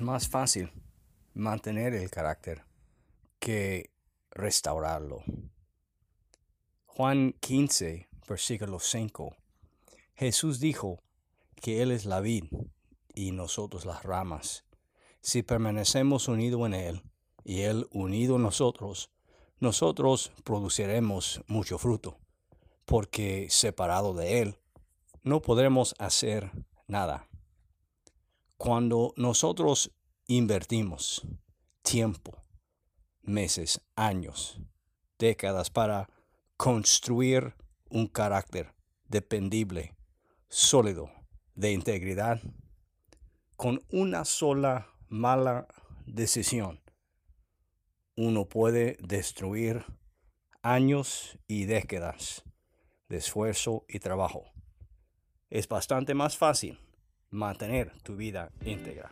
más fácil mantener el carácter que restaurarlo. Juan 15, versículo 5. Jesús dijo que Él es la vid y nosotros las ramas. Si permanecemos unidos en Él y Él unido en nosotros, nosotros produciremos mucho fruto, porque separado de Él no podremos hacer nada. Cuando nosotros invertimos tiempo, meses, años, décadas para construir un carácter dependible, sólido, de integridad, con una sola mala decisión, uno puede destruir años y décadas de esfuerzo y trabajo. Es bastante más fácil mantener tu vida íntegra.